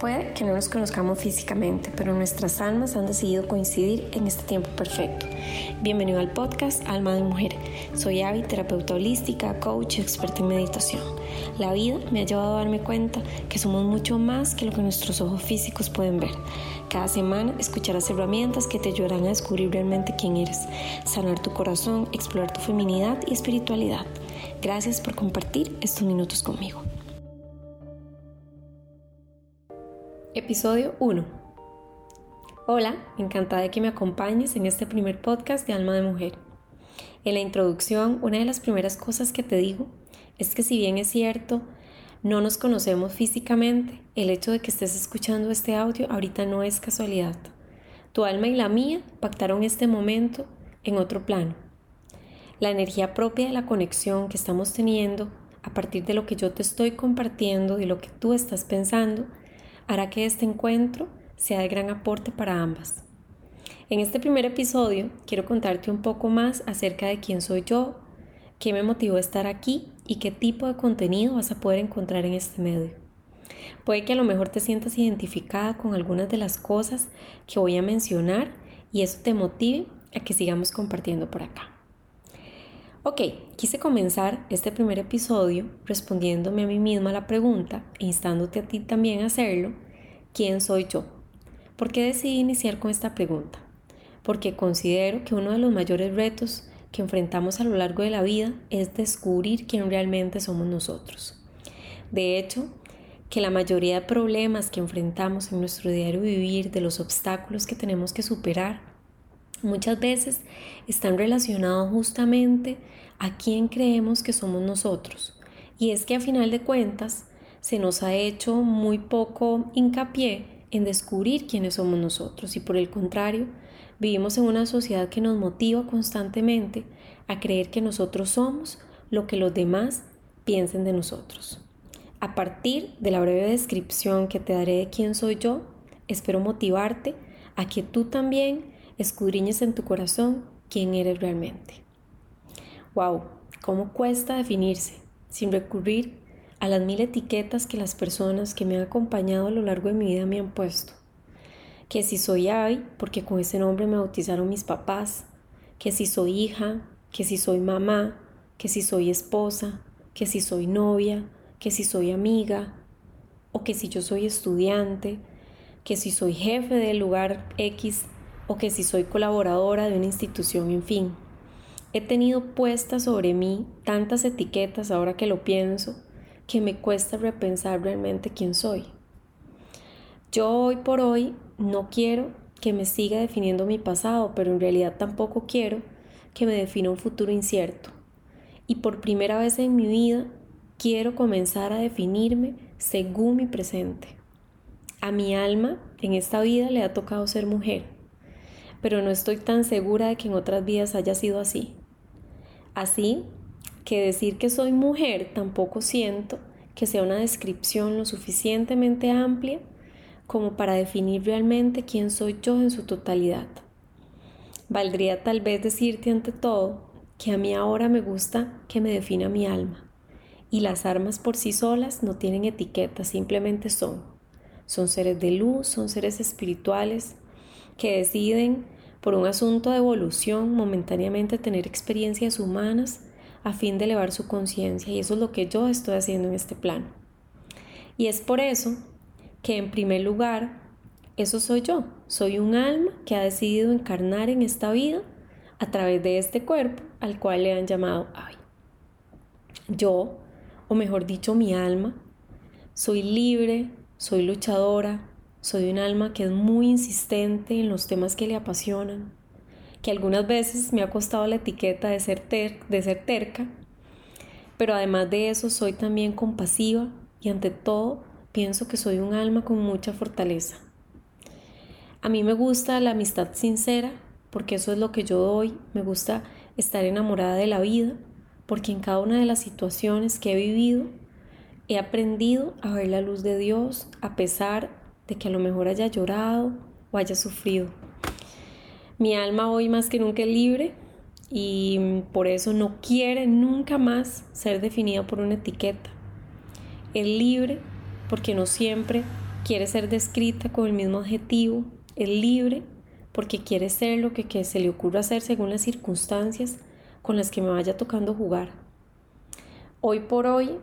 Puede que no nos conozcamos físicamente, pero nuestras almas han decidido coincidir en este tiempo perfecto. Bienvenido al podcast Alma de Mujer. Soy Avi, terapeuta holística, coach, experta en meditación. La vida me ha llevado a darme cuenta que somos mucho más que lo que nuestros ojos físicos pueden ver. Cada semana escucharás herramientas que te ayudarán a descubrir realmente quién eres, sanar tu corazón, explorar tu feminidad y espiritualidad. Gracias por compartir estos minutos conmigo. Episodio 1. Hola, encantada de que me acompañes en este primer podcast de Alma de Mujer. En la introducción, una de las primeras cosas que te digo es que si bien es cierto, no nos conocemos físicamente, el hecho de que estés escuchando este audio ahorita no es casualidad. Tu alma y la mía pactaron este momento en otro plano. La energía propia de la conexión que estamos teniendo a partir de lo que yo te estoy compartiendo y lo que tú estás pensando, hará que este encuentro sea de gran aporte para ambas. En este primer episodio quiero contarte un poco más acerca de quién soy yo, qué me motivó a estar aquí y qué tipo de contenido vas a poder encontrar en este medio. Puede que a lo mejor te sientas identificada con algunas de las cosas que voy a mencionar y eso te motive a que sigamos compartiendo por acá. Ok, quise comenzar este primer episodio respondiéndome a mí misma la pregunta e instándote a ti también a hacerlo, ¿quién soy yo? ¿Por qué decidí iniciar con esta pregunta? Porque considero que uno de los mayores retos que enfrentamos a lo largo de la vida es descubrir quién realmente somos nosotros. De hecho, que la mayoría de problemas que enfrentamos en nuestro diario vivir, de los obstáculos que tenemos que superar, muchas veces están relacionados justamente a quién creemos que somos nosotros. Y es que a final de cuentas se nos ha hecho muy poco hincapié en descubrir quiénes somos nosotros y por el contrario, vivimos en una sociedad que nos motiva constantemente a creer que nosotros somos lo que los demás piensen de nosotros. A partir de la breve descripción que te daré de quién soy yo, espero motivarte a que tú también escudriñes en tu corazón quién eres realmente. ¡Wow! ¿Cómo cuesta definirse sin recurrir a las mil etiquetas que las personas que me han acompañado a lo largo de mi vida me han puesto? Que si soy Abby, porque con ese nombre me bautizaron mis papás, que si soy hija, que si soy mamá, que si soy esposa, que si soy novia, que si soy amiga, o que si yo soy estudiante, que si soy jefe del lugar X o que si soy colaboradora de una institución, en fin. He tenido puestas sobre mí tantas etiquetas ahora que lo pienso que me cuesta repensar realmente quién soy. Yo hoy por hoy no quiero que me siga definiendo mi pasado, pero en realidad tampoco quiero que me defina un futuro incierto. Y por primera vez en mi vida quiero comenzar a definirme según mi presente. A mi alma en esta vida le ha tocado ser mujer pero no estoy tan segura de que en otras vidas haya sido así. Así que decir que soy mujer tampoco siento que sea una descripción lo suficientemente amplia como para definir realmente quién soy yo en su totalidad. Valdría tal vez decirte ante todo que a mí ahora me gusta que me defina mi alma. Y las armas por sí solas no tienen etiqueta, simplemente son. Son seres de luz, son seres espirituales que deciden por un asunto de evolución momentáneamente tener experiencias humanas a fin de elevar su conciencia y eso es lo que yo estoy haciendo en este plano. Y es por eso que en primer lugar, eso soy yo, soy un alma que ha decidido encarnar en esta vida a través de este cuerpo al cual le han llamado Ay. Yo, o mejor dicho, mi alma, soy libre, soy luchadora, soy un alma que es muy insistente en los temas que le apasionan, que algunas veces me ha costado la etiqueta de ser, de ser terca, pero además de eso soy también compasiva y ante todo pienso que soy un alma con mucha fortaleza. A mí me gusta la amistad sincera porque eso es lo que yo doy, me gusta estar enamorada de la vida porque en cada una de las situaciones que he vivido he aprendido a ver la luz de Dios a pesar de que a lo mejor haya llorado o haya sufrido. Mi alma hoy más que nunca es libre y por eso no quiere nunca más ser definida por una etiqueta. Es libre porque no siempre quiere ser descrita con el mismo adjetivo, es libre porque quiere ser lo que, que se le ocurra hacer según las circunstancias con las que me vaya tocando jugar. Hoy por hoy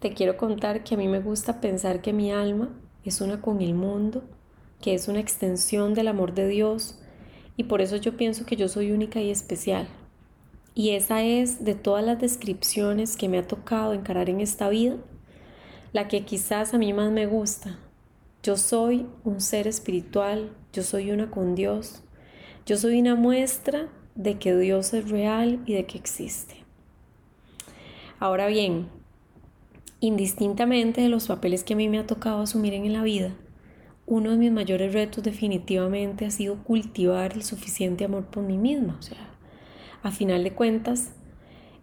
te quiero contar que a mí me gusta pensar que mi alma es una con el mundo, que es una extensión del amor de Dios y por eso yo pienso que yo soy única y especial. Y esa es de todas las descripciones que me ha tocado encarar en esta vida, la que quizás a mí más me gusta. Yo soy un ser espiritual, yo soy una con Dios, yo soy una muestra de que Dios es real y de que existe. Ahora bien, indistintamente de los papeles que a mí me ha tocado asumir en la vida, uno de mis mayores retos definitivamente ha sido cultivar el suficiente amor por mí misma. O sea, a final de cuentas,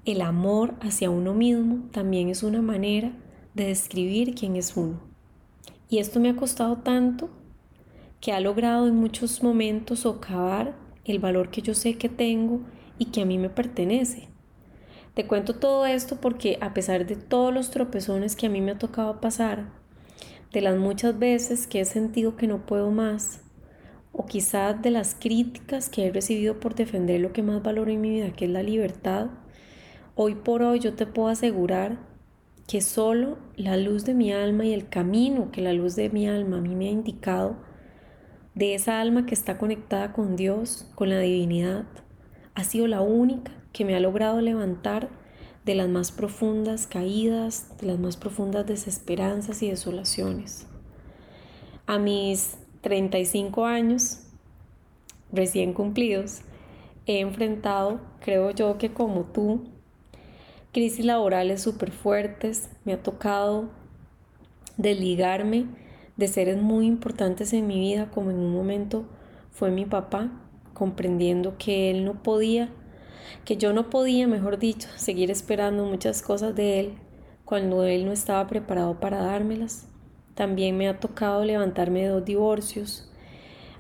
el amor hacia uno mismo también es una manera de describir quién es uno. Y esto me ha costado tanto que ha logrado en muchos momentos socavar el valor que yo sé que tengo y que a mí me pertenece. Te cuento todo esto porque a pesar de todos los tropezones que a mí me ha tocado pasar, de las muchas veces que he sentido que no puedo más, o quizás de las críticas que he recibido por defender lo que más valoro en mi vida, que es la libertad, hoy por hoy yo te puedo asegurar que solo la luz de mi alma y el camino que la luz de mi alma a mí me ha indicado, de esa alma que está conectada con Dios, con la divinidad, ha sido la única que me ha logrado levantar de las más profundas caídas, de las más profundas desesperanzas y desolaciones. A mis 35 años, recién cumplidos, he enfrentado, creo yo que como tú, crisis laborales súper fuertes, me ha tocado desligarme de seres muy importantes en mi vida, como en un momento fue mi papá, comprendiendo que él no podía que yo no podía, mejor dicho, seguir esperando muchas cosas de él cuando él no estaba preparado para dármelas. También me ha tocado levantarme de dos divorcios,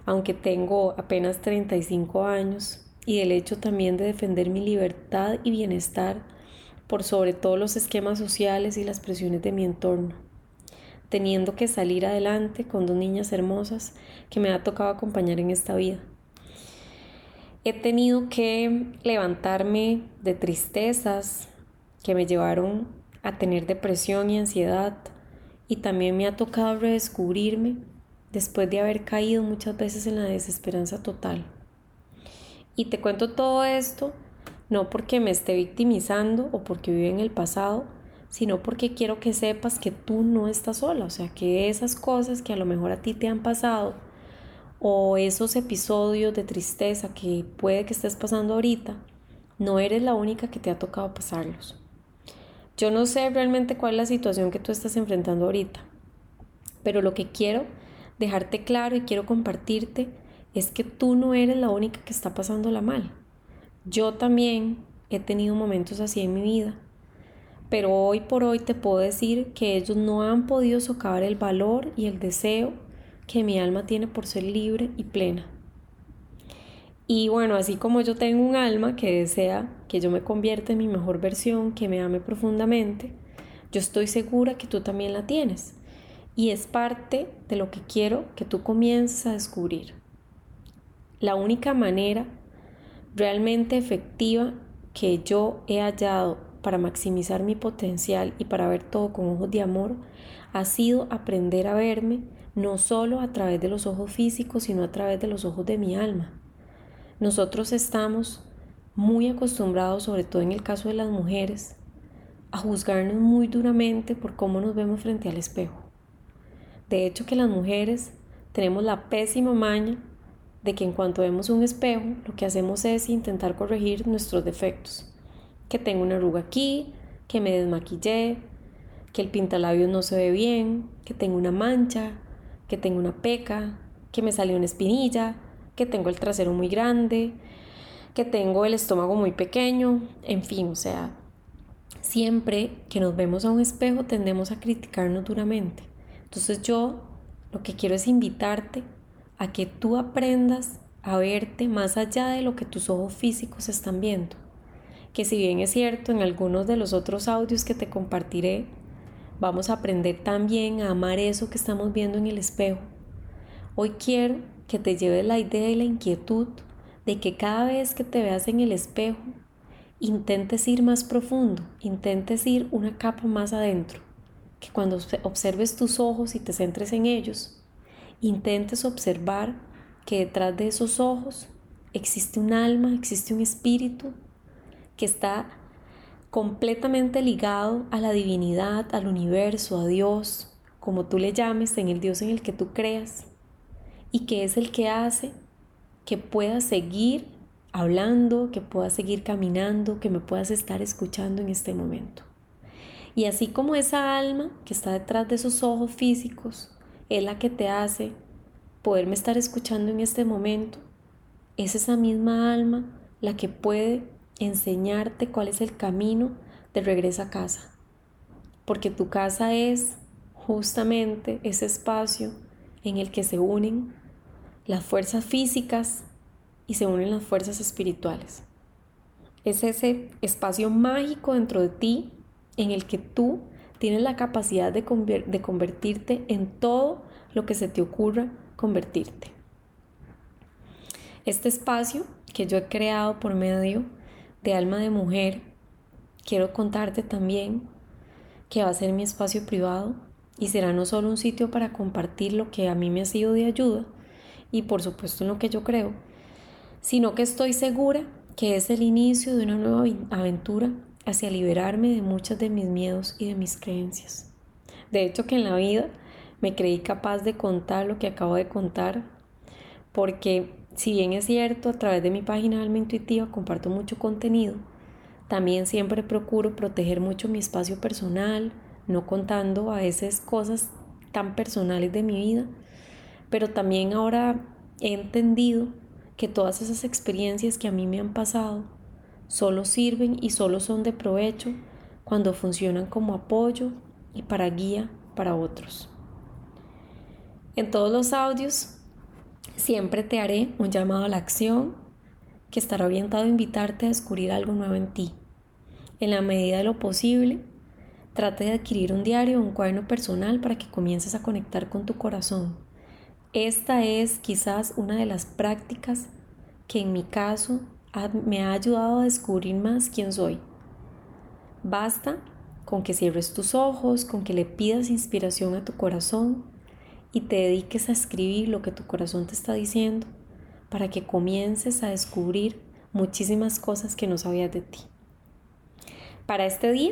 aunque tengo apenas 35 años, y el hecho también de defender mi libertad y bienestar por sobre todos los esquemas sociales y las presiones de mi entorno, teniendo que salir adelante con dos niñas hermosas que me ha tocado acompañar en esta vida. He tenido que levantarme de tristezas que me llevaron a tener depresión y ansiedad y también me ha tocado redescubrirme después de haber caído muchas veces en la desesperanza total. Y te cuento todo esto no porque me esté victimizando o porque vive en el pasado, sino porque quiero que sepas que tú no estás sola, o sea, que esas cosas que a lo mejor a ti te han pasado o esos episodios de tristeza que puede que estés pasando ahorita, no eres la única que te ha tocado pasarlos. Yo no sé realmente cuál es la situación que tú estás enfrentando ahorita, pero lo que quiero dejarte claro y quiero compartirte es que tú no eres la única que está pasándola mal. Yo también he tenido momentos así en mi vida, pero hoy por hoy te puedo decir que ellos no han podido socavar el valor y el deseo que mi alma tiene por ser libre y plena. Y bueno, así como yo tengo un alma que desea que yo me convierta en mi mejor versión, que me ame profundamente, yo estoy segura que tú también la tienes. Y es parte de lo que quiero que tú comiences a descubrir. La única manera realmente efectiva que yo he hallado para maximizar mi potencial y para ver todo con ojos de amor ha sido aprender a verme no solo a través de los ojos físicos, sino a través de los ojos de mi alma. Nosotros estamos muy acostumbrados, sobre todo en el caso de las mujeres, a juzgarnos muy duramente por cómo nos vemos frente al espejo. De hecho que las mujeres tenemos la pésima maña de que en cuanto vemos un espejo, lo que hacemos es intentar corregir nuestros defectos. Que tengo una arruga aquí, que me desmaquillé, que el pintalabios no se ve bien, que tengo una mancha, que tengo una peca, que me salió una espinilla, que tengo el trasero muy grande, que tengo el estómago muy pequeño, en fin, o sea, siempre que nos vemos a un espejo tendemos a criticarnos duramente. Entonces yo lo que quiero es invitarte a que tú aprendas a verte más allá de lo que tus ojos físicos están viendo. Que si bien es cierto, en algunos de los otros audios que te compartiré, vamos a aprender también a amar eso que estamos viendo en el espejo. Hoy quiero que te lleves la idea y la inquietud de que cada vez que te veas en el espejo, intentes ir más profundo, intentes ir una capa más adentro, que cuando observes tus ojos y te centres en ellos, intentes observar que detrás de esos ojos existe un alma, existe un espíritu que está completamente ligado a la divinidad, al universo, a Dios, como tú le llames, en el Dios en el que tú creas, y que es el que hace que puedas seguir hablando, que puedas seguir caminando, que me puedas estar escuchando en este momento. Y así como esa alma que está detrás de esos ojos físicos es la que te hace poderme estar escuchando en este momento, es esa misma alma la que puede enseñarte cuál es el camino de regreso a casa. Porque tu casa es justamente ese espacio en el que se unen las fuerzas físicas y se unen las fuerzas espirituales. Es ese espacio mágico dentro de ti en el que tú tienes la capacidad de, convertirte en todo lo que se te ocurra convertirte. Este espacio que yo he creado por medio de Alma de Mujer, quiero contarte también que va a ser mi espacio privado y será no solo un sitio para compartir lo que a mí me ha sido de ayuda y por supuesto en lo que yo creo, sino que estoy segura que es el inicio de una nueva aventura hacia liberarme de muchas de mis miedos y de mis creencias. De hecho que en la vida me creí capaz de contar lo que acabo de contar, porque si bien es cierto, a través de mi página Alma Intuitiva comparto mucho contenido, también siempre procuro proteger mucho mi espacio personal, no contando a veces cosas tan personales de mi vida, pero también ahora he entendido que todas esas experiencias que a mí me han pasado solo sirven y solo son de provecho cuando funcionan como apoyo y para guía para otros. En todos los audios siempre te haré un llamado a la acción que estará orientado a invitarte a descubrir algo nuevo en ti. En la medida de lo posible, trate de adquirir un diario o un cuaderno personal para que comiences a conectar con tu corazón. Esta es quizás una de las prácticas que en mi caso me ha ayudado a descubrir más quién soy. Basta con que cierres tus ojos, con que le pidas inspiración a tu corazón y te dediques a escribir lo que tu corazón te está diciendo para que comiences a descubrir muchísimas cosas que no sabías de ti. Para este día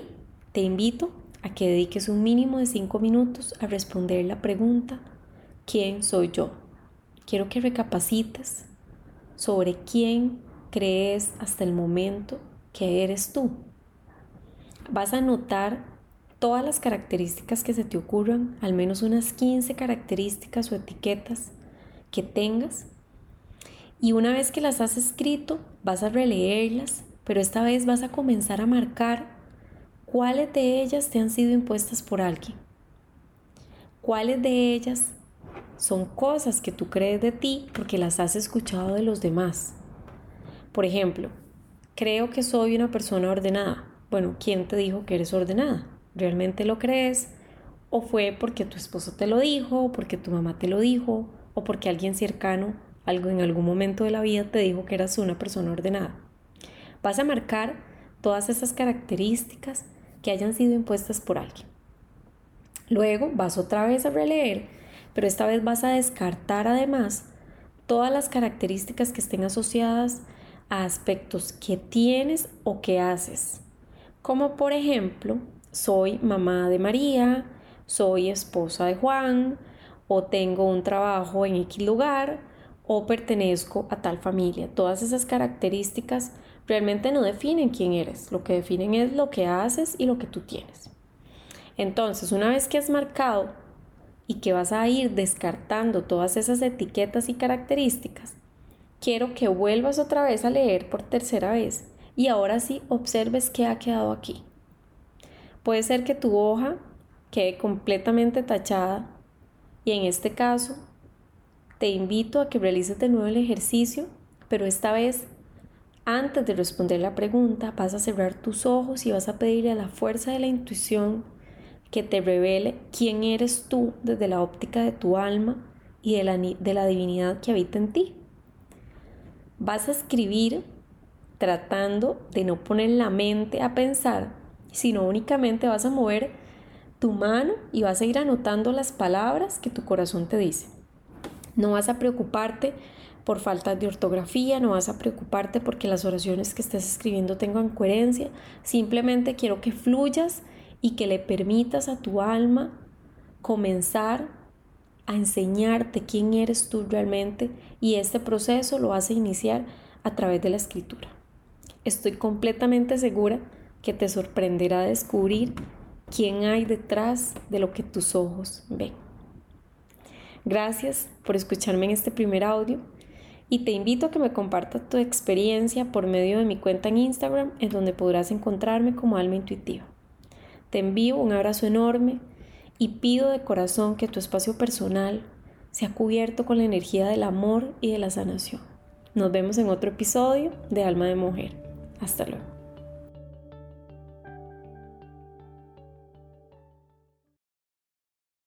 te invito a que dediques un mínimo de 5 minutos a responder la pregunta ¿quién soy yo? Quiero que recapacites sobre quién crees hasta el momento que eres tú. Vas a notar todas las características que se te ocurran, al menos unas 15 características o etiquetas que tengas. Y una vez que las has escrito, vas a releerlas, pero esta vez vas a comenzar a marcar cuáles de ellas te han sido impuestas por alguien. Cuáles de ellas son cosas que tú crees de ti porque las has escuchado de los demás. Por ejemplo, creo que soy una persona ordenada. Bueno, ¿quién te dijo que eres ordenada? ¿Realmente lo crees? ¿O fue porque tu esposo te lo dijo, o porque tu mamá te lo dijo, o porque alguien cercano algo en algún momento de la vida te dijo que eras una persona ordenada? Vas a marcar todas esas características que hayan sido impuestas por alguien. Luego vas otra vez a releer, pero esta vez vas a descartar además todas las características que estén asociadas a aspectos que tienes o que haces, como por ejemplo soy mamá de María, soy esposa de Juan, o tengo un trabajo en X lugar, o pertenezco a tal familia. Todas esas características realmente no definen quién eres, lo que definen es lo que haces y lo que tú tienes. Entonces, una vez que has marcado y que vas a ir descartando todas esas etiquetas y características, quiero que vuelvas otra vez a leer por tercera vez y ahora sí observes qué ha quedado aquí. Puede ser que tu hoja quede completamente tachada y en este caso te invito a que realices de nuevo el ejercicio, pero esta vez antes de responder la pregunta vas a cerrar tus ojos y vas a pedirle a la fuerza de la intuición que te revele quién eres tú desde la óptica de tu alma y de la, de la divinidad que habita en ti. Vas a escribir tratando de no poner la mente a pensar, sino únicamente vas a mover tu mano y vas a ir anotando las palabras que tu corazón te dice. No vas a preocuparte por falta de ortografía, no vas a preocuparte porque las oraciones que estés escribiendo tengan coherencia, simplemente quiero que fluyas y que le permitas a tu alma comenzar a enseñarte quién eres tú realmente y este proceso lo vas a iniciar a través de la escritura. Estoy completamente segura que te sorprenderá descubrir quién hay detrás de lo que tus ojos ven. Gracias por escucharme en este primer audio y te invito a que me compartas tu experiencia por medio de mi cuenta en Instagram, en donde podrás encontrarme como alma intuitiva. Te envío un abrazo enorme y pido de corazón que tu espacio personal sea cubierto con la energía del amor y de la sanación. Nos vemos en otro episodio de Alma de Mujer. Hasta luego.